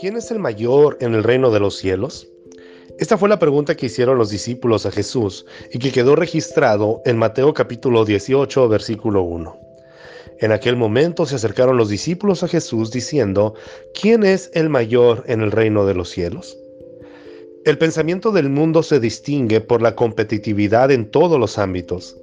¿Quién es el mayor en el reino de los cielos? Esta fue la pregunta que hicieron los discípulos a Jesús y que quedó registrado en Mateo capítulo 18, versículo 1. En aquel momento se acercaron los discípulos a Jesús diciendo, ¿quién es el mayor en el reino de los cielos? El pensamiento del mundo se distingue por la competitividad en todos los ámbitos.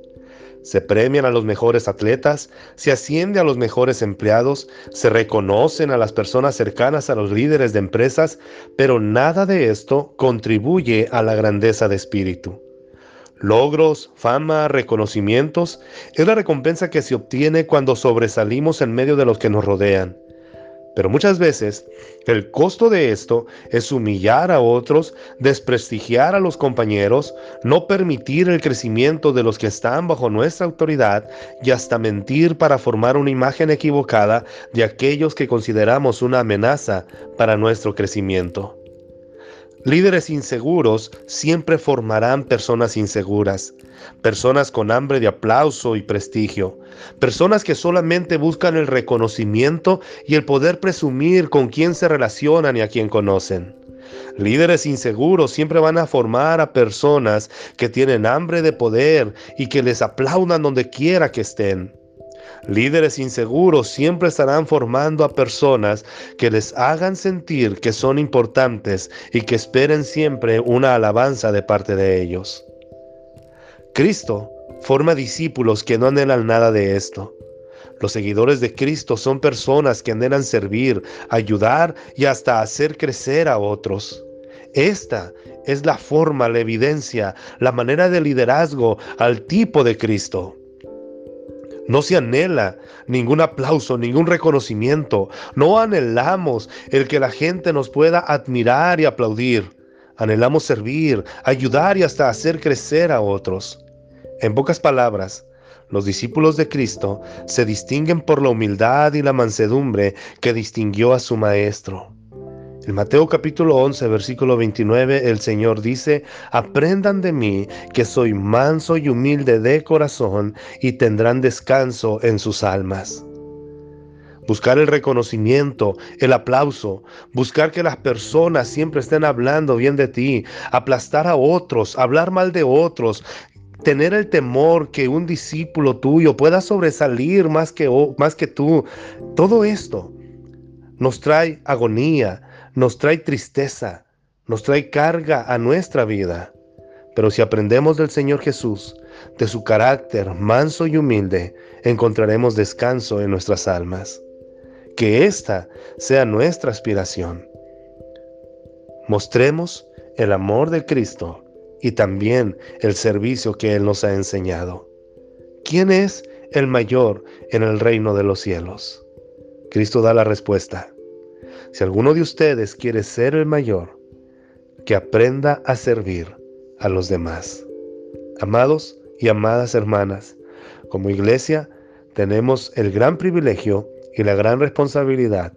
Se premian a los mejores atletas, se asciende a los mejores empleados, se reconocen a las personas cercanas a los líderes de empresas, pero nada de esto contribuye a la grandeza de espíritu. Logros, fama, reconocimientos es la recompensa que se obtiene cuando sobresalimos en medio de los que nos rodean. Pero muchas veces el costo de esto es humillar a otros, desprestigiar a los compañeros, no permitir el crecimiento de los que están bajo nuestra autoridad y hasta mentir para formar una imagen equivocada de aquellos que consideramos una amenaza para nuestro crecimiento. Líderes inseguros siempre formarán personas inseguras, personas con hambre de aplauso y prestigio, personas que solamente buscan el reconocimiento y el poder presumir con quién se relacionan y a quién conocen. Líderes inseguros siempre van a formar a personas que tienen hambre de poder y que les aplaudan donde quiera que estén. Líderes inseguros siempre estarán formando a personas que les hagan sentir que son importantes y que esperen siempre una alabanza de parte de ellos. Cristo forma discípulos que no anhelan nada de esto. Los seguidores de Cristo son personas que anhelan servir, ayudar y hasta hacer crecer a otros. Esta es la forma, la evidencia, la manera de liderazgo al tipo de Cristo. No se anhela ningún aplauso, ningún reconocimiento. No anhelamos el que la gente nos pueda admirar y aplaudir. Anhelamos servir, ayudar y hasta hacer crecer a otros. En pocas palabras, los discípulos de Cristo se distinguen por la humildad y la mansedumbre que distinguió a su Maestro. En Mateo capítulo 11, versículo 29, el Señor dice, aprendan de mí que soy manso y humilde de corazón y tendrán descanso en sus almas. Buscar el reconocimiento, el aplauso, buscar que las personas siempre estén hablando bien de ti, aplastar a otros, hablar mal de otros, tener el temor que un discípulo tuyo pueda sobresalir más que, más que tú. Todo esto nos trae agonía, nos trae tristeza, nos trae carga a nuestra vida. Pero si aprendemos del Señor Jesús, de su carácter manso y humilde, encontraremos descanso en nuestras almas. Que esta sea nuestra aspiración. Mostremos el amor de Cristo y también el servicio que Él nos ha enseñado. ¿Quién es el mayor en el reino de los cielos? Cristo da la respuesta. Si alguno de ustedes quiere ser el mayor, que aprenda a servir a los demás. Amados y amadas hermanas, como iglesia tenemos el gran privilegio y la gran responsabilidad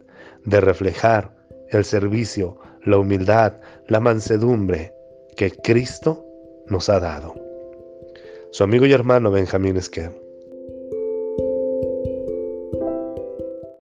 de reflejar el servicio, la humildad, la mansedumbre que Cristo nos ha dado. Su amigo y hermano Benjamín Esquer.